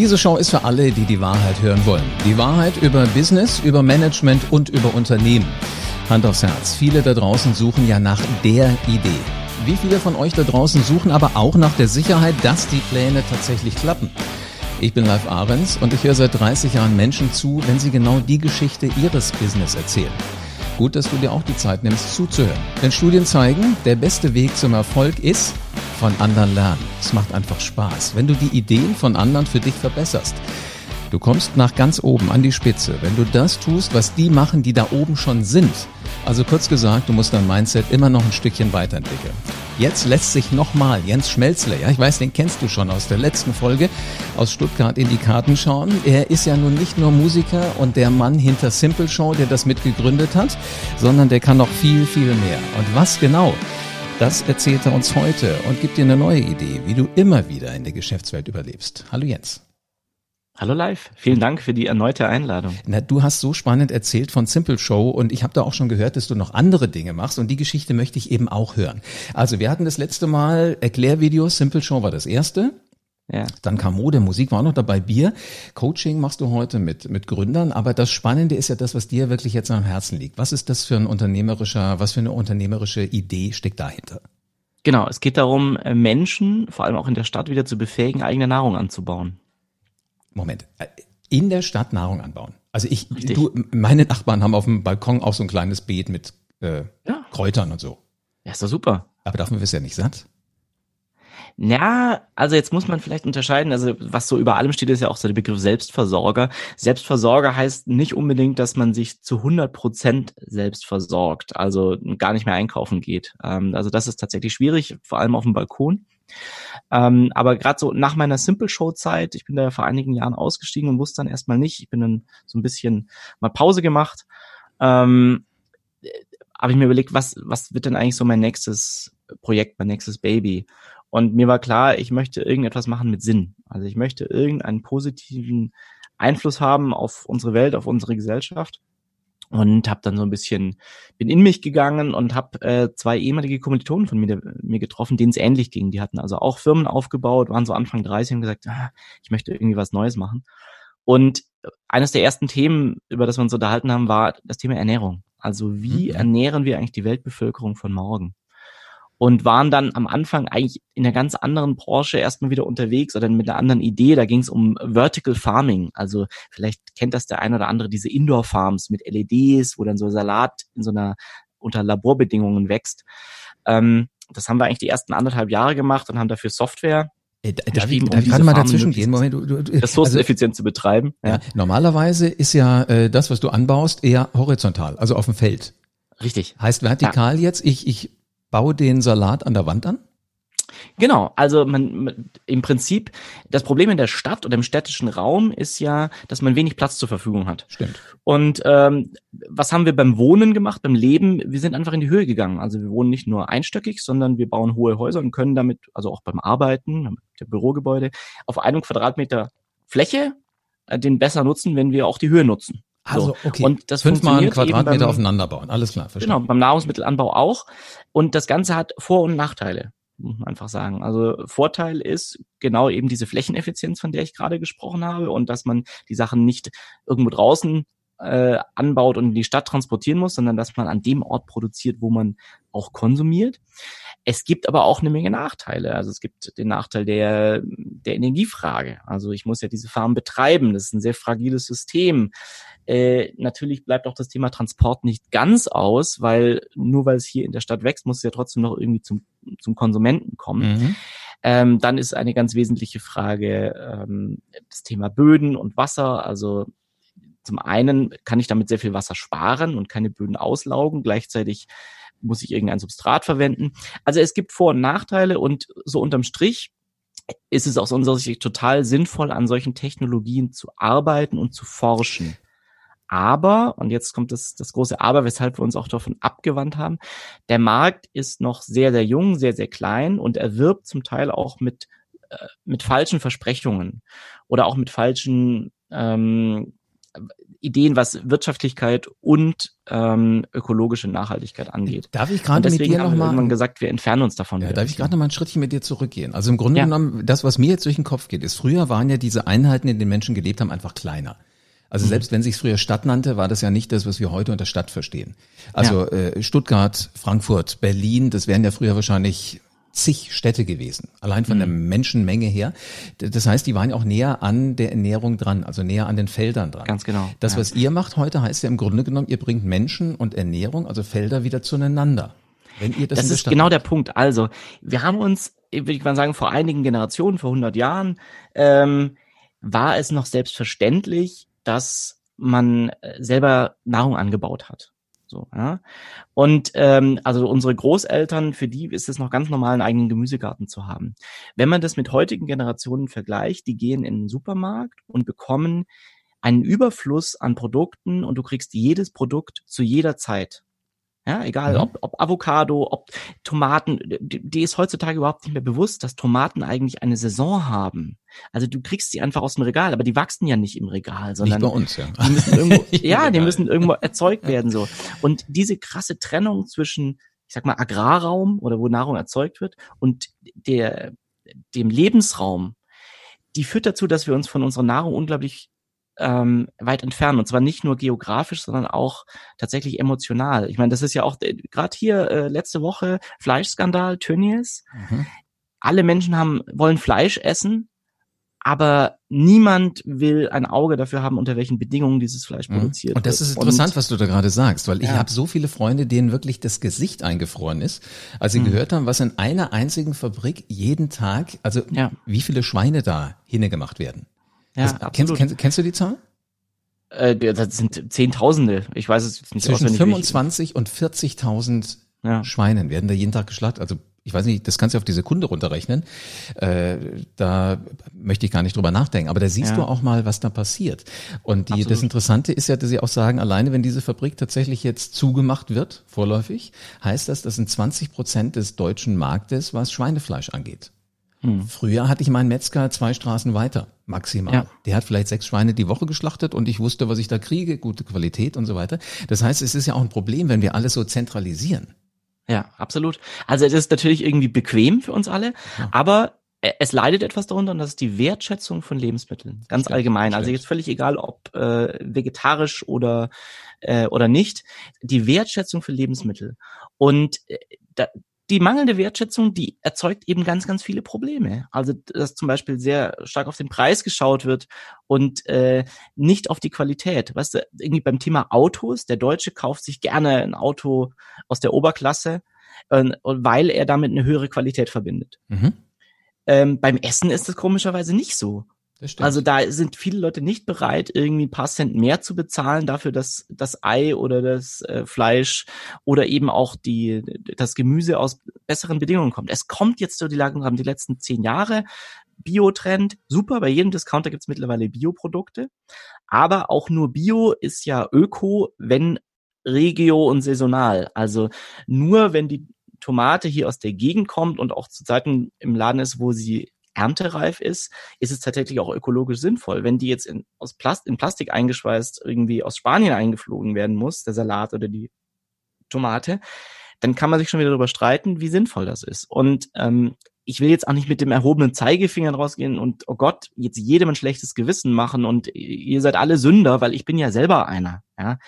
Diese Show ist für alle, die die Wahrheit hören wollen. Die Wahrheit über Business, über Management und über Unternehmen. Hand aufs Herz. Viele da draußen suchen ja nach der Idee. Wie viele von euch da draußen suchen aber auch nach der Sicherheit, dass die Pläne tatsächlich klappen? Ich bin Live Ahrens und ich höre seit 30 Jahren Menschen zu, wenn sie genau die Geschichte ihres Business erzählen. Gut, dass du dir auch die Zeit nimmst zuzuhören. Denn Studien zeigen, der beste Weg zum Erfolg ist von anderen lernen. Es macht einfach Spaß, wenn du die Ideen von anderen für dich verbesserst. Du kommst nach ganz oben an die Spitze, wenn du das tust, was die machen, die da oben schon sind. Also kurz gesagt, du musst dein Mindset immer noch ein Stückchen weiterentwickeln. Jetzt lässt sich nochmal Jens Schmelzle, ja, ich weiß, den kennst du schon aus der letzten Folge, aus Stuttgart in die Karten schauen. Er ist ja nun nicht nur Musiker und der Mann hinter Simple Show, der das mitgegründet hat, sondern der kann noch viel, viel mehr. Und was genau? Das erzählt er uns heute und gibt dir eine neue Idee, wie du immer wieder in der Geschäftswelt überlebst. Hallo Jens. Hallo live, vielen Dank für die erneute Einladung. Na, du hast so spannend erzählt von Simple Show und ich habe da auch schon gehört, dass du noch andere Dinge machst und die Geschichte möchte ich eben auch hören. Also wir hatten das letzte Mal Erklärvideos, Simple Show war das erste. Ja. Dann kam Mode, Musik war noch dabei, Bier. Coaching machst du heute mit, mit Gründern. Aber das Spannende ist ja das, was dir wirklich jetzt am Herzen liegt. Was ist das für ein unternehmerischer, was für eine unternehmerische Idee steckt dahinter? Genau, es geht darum, Menschen, vor allem auch in der Stadt, wieder zu befähigen, eigene Nahrung anzubauen. Moment, äh, in der Stadt Nahrung anbauen. Also ich, Richtig. du, meine Nachbarn haben auf dem Balkon auch so ein kleines Beet mit äh, ja. Kräutern und so. Ja, ist doch super. Aber davon wirst du ja nicht satt. Ja, also jetzt muss man vielleicht unterscheiden, also was so über allem steht, ist ja auch so der Begriff Selbstversorger. Selbstversorger heißt nicht unbedingt, dass man sich zu 100 Prozent selbst versorgt, also gar nicht mehr einkaufen geht. Ähm, also das ist tatsächlich schwierig, vor allem auf dem Balkon. Ähm, aber gerade so nach meiner Simple Show Zeit, ich bin da vor einigen Jahren ausgestiegen und wusste dann erstmal nicht, ich bin dann so ein bisschen mal Pause gemacht, ähm, habe ich mir überlegt, was, was wird denn eigentlich so mein nächstes Projekt, mein nächstes Baby? Und mir war klar, ich möchte irgendetwas machen mit Sinn. Also ich möchte irgendeinen positiven Einfluss haben auf unsere Welt, auf unsere Gesellschaft und habe dann so ein bisschen bin in mich gegangen und habe äh, zwei ehemalige Kommilitonen von mir, mir getroffen, denen es ähnlich ging. Die hatten also auch Firmen aufgebaut, waren so Anfang 30 und gesagt, ah, ich möchte irgendwie was Neues machen. Und eines der ersten Themen, über das wir uns unterhalten haben, war das Thema Ernährung. Also wie mhm. ernähren wir eigentlich die Weltbevölkerung von morgen? Und waren dann am Anfang eigentlich in einer ganz anderen Branche erstmal wieder unterwegs oder mit einer anderen Idee. Da ging es um Vertical Farming. Also vielleicht kennt das der eine oder andere, diese Indoor Farms mit LEDs, wo dann so Salat in so einer unter Laborbedingungen wächst. Ähm, das haben wir eigentlich die ersten anderthalb Jahre gemacht und haben dafür Software äh, darf ich, darf ich gerade mal dazwischen gehen? Moment, du, du, ressourceneffizient also, zu betreiben. Ja. ja. Normalerweise ist ja äh, das, was du anbaust, eher horizontal, also auf dem Feld. Richtig. Heißt vertikal ja. jetzt, ich, ich baue den Salat an der Wand an? Genau, also man, im Prinzip, das Problem in der Stadt oder im städtischen Raum ist ja, dass man wenig Platz zur Verfügung hat. Stimmt. Und ähm, was haben wir beim Wohnen gemacht, beim Leben? Wir sind einfach in die Höhe gegangen. Also wir wohnen nicht nur einstöckig, sondern wir bauen hohe Häuser und können damit, also auch beim Arbeiten, der Bürogebäude, auf einem Quadratmeter Fläche äh, den besser nutzen, wenn wir auch die Höhe nutzen. Also, okay. Und das Fünfmal einen Quadratmeter beim, aufeinander bauen. Alles klar, verstanden. Genau, beim Nahrungsmittelanbau auch. Und das Ganze hat Vor- und Nachteile, muss man einfach sagen. Also Vorteil ist genau eben diese Flächeneffizienz, von der ich gerade gesprochen habe und dass man die Sachen nicht irgendwo draußen äh, anbaut und in die Stadt transportieren muss, sondern dass man an dem Ort produziert, wo man auch konsumiert. Es gibt aber auch eine Menge Nachteile. Also es gibt den Nachteil der, der Energiefrage. Also ich muss ja diese Farm betreiben. Das ist ein sehr fragiles System. Äh, natürlich bleibt auch das Thema Transport nicht ganz aus, weil nur weil es hier in der Stadt wächst, muss es ja trotzdem noch irgendwie zum, zum Konsumenten kommen. Mhm. Ähm, dann ist eine ganz wesentliche Frage ähm, das Thema Böden und Wasser. Also zum einen kann ich damit sehr viel Wasser sparen und keine Böden auslaugen. Gleichzeitig muss ich irgendein Substrat verwenden. Also es gibt Vor- und Nachteile und so unterm Strich ist es aus unserer Sicht total sinnvoll, an solchen Technologien zu arbeiten und zu forschen. Aber, und jetzt kommt das, das große Aber, weshalb wir uns auch davon abgewandt haben, der Markt ist noch sehr, sehr jung, sehr, sehr klein und er wirbt zum Teil auch mit, äh, mit falschen Versprechungen oder auch mit falschen ähm, Ideen, was Wirtschaftlichkeit und ähm, ökologische Nachhaltigkeit angeht. Darf ich gerade mit dir noch mal irgendwann gesagt, wir entfernen uns davon. Ja, darf ich gerade noch mal ein Schrittchen mit dir zurückgehen? Also im Grunde ja. genommen, das, was mir jetzt durch den Kopf geht, ist, früher waren ja diese Einheiten, in denen Menschen gelebt haben, einfach kleiner. Also mhm. selbst wenn sich früher Stadt nannte, war das ja nicht das, was wir heute unter Stadt verstehen. Also ja. äh, Stuttgart, Frankfurt, Berlin, das wären ja früher wahrscheinlich zig Städte gewesen, allein von mhm. der Menschenmenge her. Das heißt, die waren ja auch näher an der Ernährung dran, also näher an den Feldern dran. Ganz genau. Das, ja. was ihr macht heute, heißt ja im Grunde genommen, ihr bringt Menschen und Ernährung, also Felder wieder zueinander. Wenn ihr das das ist genau der Punkt. Also, wir haben uns, würde ich mal sagen, vor einigen Generationen, vor 100 Jahren, ähm, war es noch selbstverständlich, dass man äh, selber Nahrung angebaut hat. So, ja. Und ähm, also unsere Großeltern, für die ist es noch ganz normal, einen eigenen Gemüsegarten zu haben. Wenn man das mit heutigen Generationen vergleicht, die gehen in den Supermarkt und bekommen einen Überfluss an Produkten und du kriegst jedes Produkt zu jeder Zeit. Ja, egal, mhm. ob, ob Avocado, ob Tomaten, die, ist heutzutage überhaupt nicht mehr bewusst, dass Tomaten eigentlich eine Saison haben. Also du kriegst sie einfach aus dem Regal, aber die wachsen ja nicht im Regal, sondern nicht bei uns, ja. Die müssen irgendwo, ja, die müssen irgendwo erzeugt werden so. Und diese krasse Trennung zwischen, ich sag mal, Agrarraum oder wo Nahrung erzeugt wird und der dem Lebensraum, die führt dazu, dass wir uns von unserer Nahrung unglaublich ähm, weit entfernen. Und zwar nicht nur geografisch, sondern auch tatsächlich emotional. Ich meine, das ist ja auch äh, gerade hier äh, letzte Woche Fleischskandal, Tönnies. Mhm. Alle Menschen haben, wollen Fleisch essen, aber niemand will ein Auge dafür haben, unter welchen Bedingungen dieses Fleisch mhm. produziert wird. Und das ist interessant, Und, was du da gerade sagst, weil ich ja. habe so viele Freunde, denen wirklich das Gesicht eingefroren ist, als sie mhm. gehört haben, was in einer einzigen Fabrik jeden Tag, also ja. wie viele Schweine da hingemacht werden. Ja, das, absolut. Kennst, kennst, kennst du die Zahl? Äh, das sind Zehntausende. Ich weiß es jetzt nicht Zwischen 25 und 40.000 ja. Schweinen werden da jeden Tag geschlachtet. Also ich weiß nicht, das kannst du auf die Sekunde runterrechnen. Äh, da möchte ich gar nicht drüber nachdenken. Aber da siehst ja. du auch mal, was da passiert. Und die, das Interessante ist ja, dass sie auch sagen, alleine wenn diese Fabrik tatsächlich jetzt zugemacht wird, vorläufig, heißt das, das sind 20 Prozent des deutschen Marktes, was Schweinefleisch angeht. Hm. Früher hatte ich meinen Metzger zwei Straßen weiter, maximal. Ja. Der hat vielleicht sechs Schweine die Woche geschlachtet und ich wusste, was ich da kriege, gute Qualität und so weiter. Das heißt, es ist ja auch ein Problem, wenn wir alles so zentralisieren. Ja, absolut. Also es ist natürlich irgendwie bequem für uns alle, ja. aber es leidet etwas darunter und das ist die Wertschätzung von Lebensmitteln, ganz stimmt, allgemein. Also jetzt völlig egal, ob äh, vegetarisch oder äh, oder nicht, die Wertschätzung für Lebensmittel. Und äh, da, die mangelnde Wertschätzung, die erzeugt eben ganz, ganz viele Probleme. Also dass zum Beispiel sehr stark auf den Preis geschaut wird und äh, nicht auf die Qualität. Weißt du, irgendwie beim Thema Autos, der Deutsche kauft sich gerne ein Auto aus der Oberklasse, äh, weil er damit eine höhere Qualität verbindet. Mhm. Ähm, beim Essen ist das komischerweise nicht so. Also da sind viele Leute nicht bereit, irgendwie ein paar Cent mehr zu bezahlen dafür, dass das Ei oder das äh, Fleisch oder eben auch die, das Gemüse aus besseren Bedingungen kommt. Es kommt jetzt so die Lagen die letzten zehn Jahre. Bio-Trend, super, bei jedem Discounter gibt's mittlerweile Bioprodukte. Aber auch nur Bio ist ja Öko, wenn regio und saisonal. Also nur wenn die Tomate hier aus der Gegend kommt und auch zu Zeiten im Laden ist, wo sie erntereif ist, ist es tatsächlich auch ökologisch sinnvoll. Wenn die jetzt in, aus Plast in Plastik eingeschweißt irgendwie aus Spanien eingeflogen werden muss, der Salat oder die Tomate, dann kann man sich schon wieder darüber streiten, wie sinnvoll das ist. Und ähm, ich will jetzt auch nicht mit dem erhobenen Zeigefinger rausgehen und, oh Gott, jetzt jedem ein schlechtes Gewissen machen und ihr seid alle Sünder, weil ich bin ja selber einer. Ja?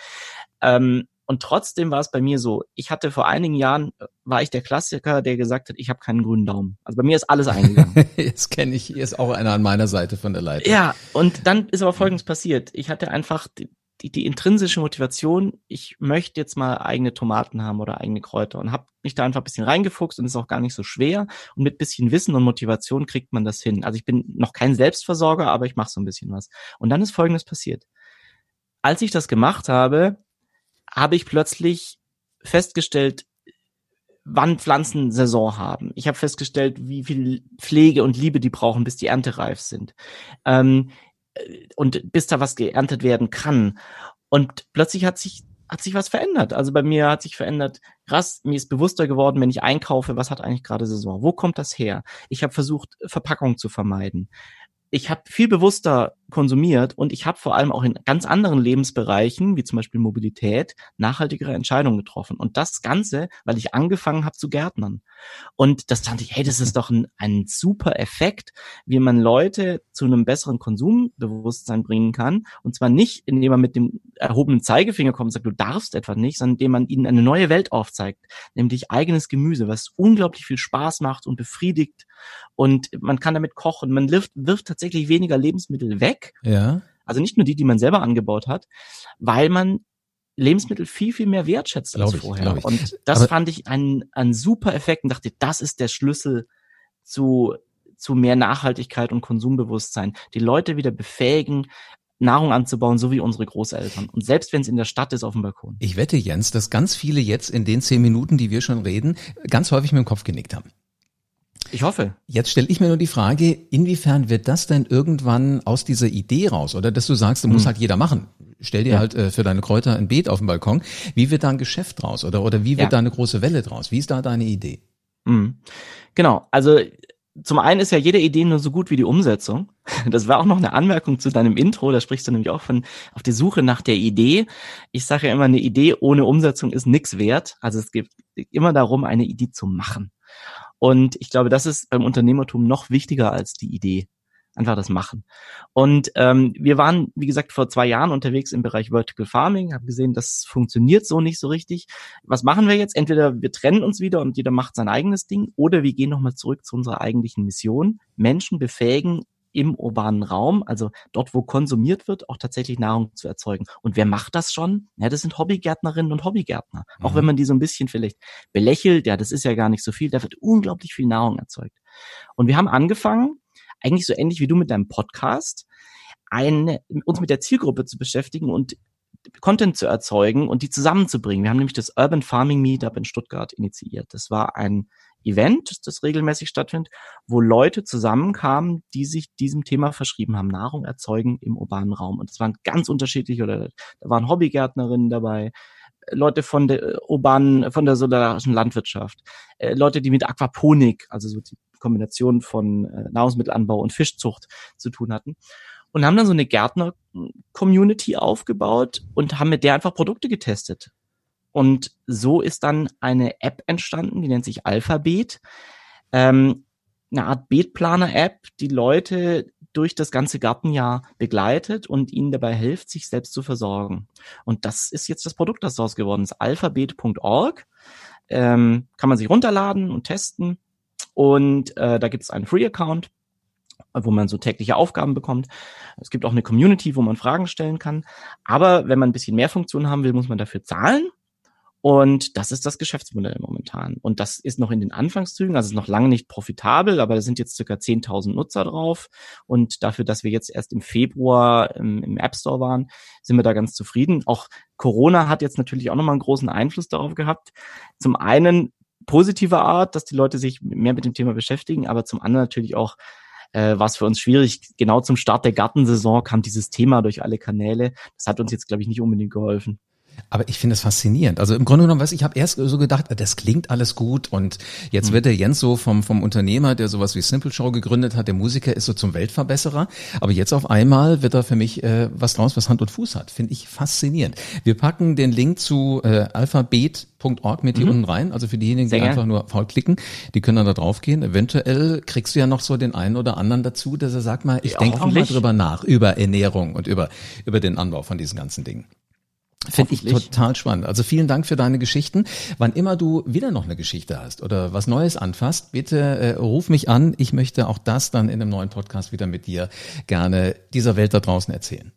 Ähm, und trotzdem war es bei mir so, ich hatte vor einigen Jahren, äh, war ich der Klassiker, der gesagt hat, ich habe keinen grünen Daumen. Also bei mir ist alles eingegangen. Jetzt kenne ich, hier ist auch einer an meiner Seite von der Leiter. Ja, und dann ist aber Folgendes passiert. Ich hatte einfach die, die, die intrinsische Motivation, ich möchte jetzt mal eigene Tomaten haben oder eigene Kräuter und habe mich da einfach ein bisschen reingefuchst und ist auch gar nicht so schwer. Und mit bisschen Wissen und Motivation kriegt man das hin. Also ich bin noch kein Selbstversorger, aber ich mache so ein bisschen was. Und dann ist Folgendes passiert. Als ich das gemacht habe, habe ich plötzlich festgestellt, wann Pflanzen Saison haben. Ich habe festgestellt, wie viel Pflege und Liebe die brauchen, bis die erntereif sind. Ähm, und bis da was geerntet werden kann. Und plötzlich hat sich hat sich was verändert. Also bei mir hat sich verändert, krass, mir ist bewusster geworden, wenn ich einkaufe, was hat eigentlich gerade Saison? Wo kommt das her? Ich habe versucht, Verpackung zu vermeiden. Ich habe viel bewusster konsumiert und ich habe vor allem auch in ganz anderen Lebensbereichen, wie zum Beispiel Mobilität, nachhaltigere Entscheidungen getroffen. Und das Ganze, weil ich angefangen habe zu gärtnern. Und das fand ich, hey, das ist doch ein, ein super Effekt, wie man Leute zu einem besseren Konsumbewusstsein bringen kann. Und zwar nicht, indem man mit dem erhobenen Zeigefinger kommt und sagt, du darfst etwa nicht, sondern indem man ihnen eine neue Welt aufzeigt, nämlich eigenes Gemüse, was unglaublich viel Spaß macht und befriedigt. Und man kann damit kochen. Man wirft, wirft tatsächlich weniger Lebensmittel weg. Ja. Also nicht nur die, die man selber angebaut hat, weil man Lebensmittel viel, viel mehr wertschätzt Glaub als ich, vorher. Und das Aber- fand ich ein, ein super Effekt und dachte, das ist der Schlüssel zu, zu mehr Nachhaltigkeit und Konsumbewusstsein. Die Leute wieder befähigen, Nahrung anzubauen, so wie unsere Großeltern. Und selbst wenn es in der Stadt ist, auf dem Balkon. Ich wette, Jens, dass ganz viele jetzt in den zehn Minuten, die wir schon reden, ganz häufig mit dem Kopf genickt haben. Ich hoffe. Jetzt stelle ich mir nur die Frage, inwiefern wird das denn irgendwann aus dieser Idee raus? Oder dass du sagst, du muss Hm. halt jeder machen. Stell dir Ja. halt äh, für deine Kräuter ein Beet auf dem Balkon. Wie wird da ein Geschäft draus? Oder, oder wie wird Ja. da eine große Welle draus? Wie ist da deine Idee? Mhm. Genau, also zum einen ist ja jede Idee nur so gut wie die Umsetzung. Das war auch noch eine Anmerkung zu deinem Intro, da sprichst du nämlich auch von auf die Suche nach der Idee. Ich sage ja immer, eine Idee ohne Umsetzung ist nix wert. Also es geht immer darum, eine Idee zu machen. Und ich glaube, das ist beim Unternehmertum noch wichtiger als die Idee. Einfach das Machen. Und ähm, wir waren, wie gesagt, vor zwei Jahren unterwegs im Bereich Vertical Farming, haben gesehen, das funktioniert so nicht so richtig. Was machen wir jetzt? Entweder wir trennen uns wieder und jeder macht sein eigenes Ding, oder wir gehen nochmal zurück zu unserer eigentlichen Mission. Menschen befähigen, im urbanen Raum, also dort, wo konsumiert wird, auch tatsächlich Nahrung zu erzeugen. Und wer macht das schon? Ja, das sind Hobbygärtnerinnen und Hobbygärtner. Auch Mhm. wenn man die so ein bisschen vielleicht belächelt, ja, das ist ja gar nicht so viel, da wird unglaublich viel Nahrung erzeugt. Und wir haben angefangen, eigentlich so ähnlich wie du mit deinem Podcast, eine, uns mit der Zielgruppe zu beschäftigen und Content zu erzeugen und die zusammenzubringen. Wir haben nämlich das Urban Farming Meetup in Stuttgart initiiert. Das war ein Event, das regelmäßig stattfindet, wo Leute zusammenkamen, die sich diesem Thema verschrieben haben, Nahrung erzeugen im urbanen Raum. Und es waren ganz unterschiedliche, oder da waren Hobbygärtnerinnen dabei, Leute von der äh, urbanen, von der solidarischen Landwirtschaft, äh, Leute, die mit Aquaponik, also so die Kombination von äh, Nahrungsmittelanbau und Fischzucht zu tun hatten. Und haben dann so eine Gärtner-Community aufgebaut und haben mit der einfach Produkte getestet. Und so ist dann eine App entstanden, die nennt sich Alphabet. Ähm, eine Art Beetplaner-App, die Leute durch das ganze Gartenjahr begleitet und ihnen dabei hilft, sich selbst zu versorgen. Und das ist jetzt das Produkt, das daraus geworden ist. Alphabet.org ähm, kann man sich runterladen und testen. Und äh, da gibt es einen Free-Account, wo man so tägliche Aufgaben bekommt. Es gibt auch eine Community, wo man Fragen stellen kann. Aber wenn man ein bisschen mehr Funktionen haben will, muss man dafür zahlen. Und das ist das Geschäftsmodell momentan. Und das ist noch in den Anfangszügen, also ist noch lange nicht profitabel, aber da sind jetzt circa 10.000 Nutzer drauf. Und dafür, dass wir jetzt erst im Februar im, im App Store waren, sind wir da ganz zufrieden. Auch Corona hat jetzt natürlich auch nochmal einen großen Einfluss darauf gehabt. Zum einen positiver Art, dass die Leute sich mehr mit dem Thema beschäftigen, aber zum anderen natürlich auch äh, war es für uns schwierig. Genau zum Start der Gartensaison kam dieses Thema durch alle Kanäle. Das hat uns jetzt, glaube ich, nicht unbedingt geholfen. Aber ich finde es faszinierend. Also im Grunde genommen, weiß ich, ich habe erst so gedacht, das klingt alles gut und jetzt Hm. wird der Jens so vom vom Unternehmer, der sowas wie Simple Show gegründet hat, der Musiker ist so zum Weltverbesserer, aber jetzt auf einmal wird da für mich äh, was draus, was Hand und Fuß hat. Finde ich faszinierend. Wir packen den Link zu äh, alphabet.org mit hier unten rein, also für diejenigen, Mhm. Sehr die gern. einfach nur faul klicken, die können dann da drauf gehen. Eventuell kriegst du ja noch so den einen oder anderen dazu, dass er sagt mal, ich Ja, denke auch mal drüber nach über Ernährung und über über den Anbau von diesen ganzen Dingen. Finde ich total spannend. Also vielen Dank für deine Geschichten. Wann immer du wieder noch eine Geschichte hast oder was Neues anfasst, bitte äh, ruf mich an. Ich möchte auch das dann in einem neuen Podcast wieder mit dir gerne dieser Welt da draußen erzählen.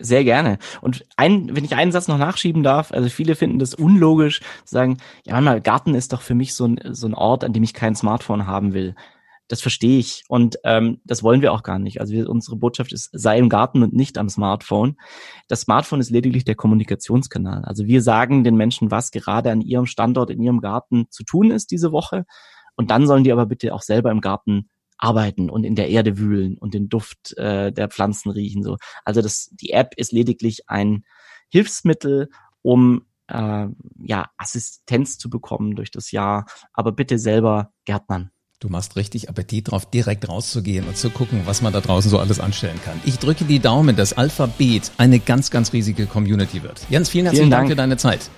Sehr gerne. Und ein, wenn ich einen Satz noch nachschieben darf, also viele finden das unlogisch, zu sagen, ja, manchmal, Garten ist doch für mich so ein, so ein Ort, an dem ich kein Smartphone haben will. Das verstehe ich. Und ähm, das wollen wir auch gar nicht. Also wir, unsere Botschaft ist, sei im Garten und nicht am Smartphone. Das Smartphone ist lediglich der Kommunikationskanal. Also wir sagen den Menschen, was gerade an ihrem Standort, in ihrem Garten zu tun ist diese Woche. Und dann sollen die aber bitte auch selber im Garten arbeiten und in der Erde wühlen und den Duft äh, der Pflanzen riechen. So. Also das, die App ist lediglich ein Hilfsmittel, um äh, ja Assistenz zu bekommen durch das Jahr, aber bitte selber Gärtnern. Du machst richtig Appetit drauf, direkt rauszugehen und zu gucken, was man da draußen so alles anstellen kann. Ich drücke die Daumen, dass Alphabet eine ganz, ganz riesige Community wird. Jens, vielen herzlichen vielen Dank. Dank für deine Zeit.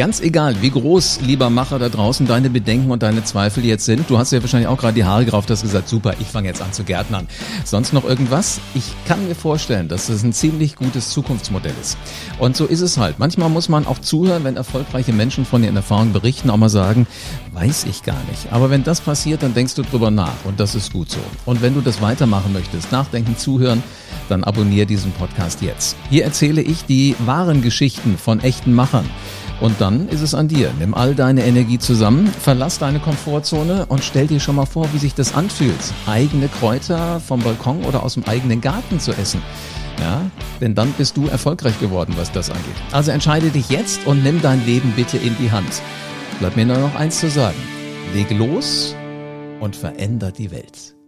Ganz egal, wie groß, lieber Macher da draußen, deine Bedenken und deine Zweifel jetzt sind. Du hast ja wahrscheinlich auch gerade die Haare gerauft, hast gesagt, super, ich fange jetzt an zu gärtnern. Sonst noch irgendwas? Ich kann mir vorstellen, dass das ein ziemlich gutes Zukunftsmodell ist. Und so ist es halt. Manchmal muss man auch zuhören, wenn erfolgreiche Menschen von ihren Erfahrungen berichten, auch mal sagen, weiß ich gar nicht. Aber wenn das passiert, dann denkst du drüber nach und das ist gut so. Und wenn du das weitermachen möchtest, nachdenken, zuhören, dann abonniere diesen Podcast jetzt. Hier erzähle ich die wahren Geschichten von echten Machern. Und dann ist es an dir. Nimm all deine Energie zusammen, verlass deine Komfortzone und stell dir schon mal vor, wie sich das anfühlt, eigene Kräuter vom Balkon oder aus dem eigenen Garten zu essen. Ja, denn dann bist du erfolgreich geworden, was das angeht. Also entscheide dich jetzt und nimm dein Leben bitte in die Hand. Bleibt mir nur noch eins zu sagen. Leg los und veränder die Welt.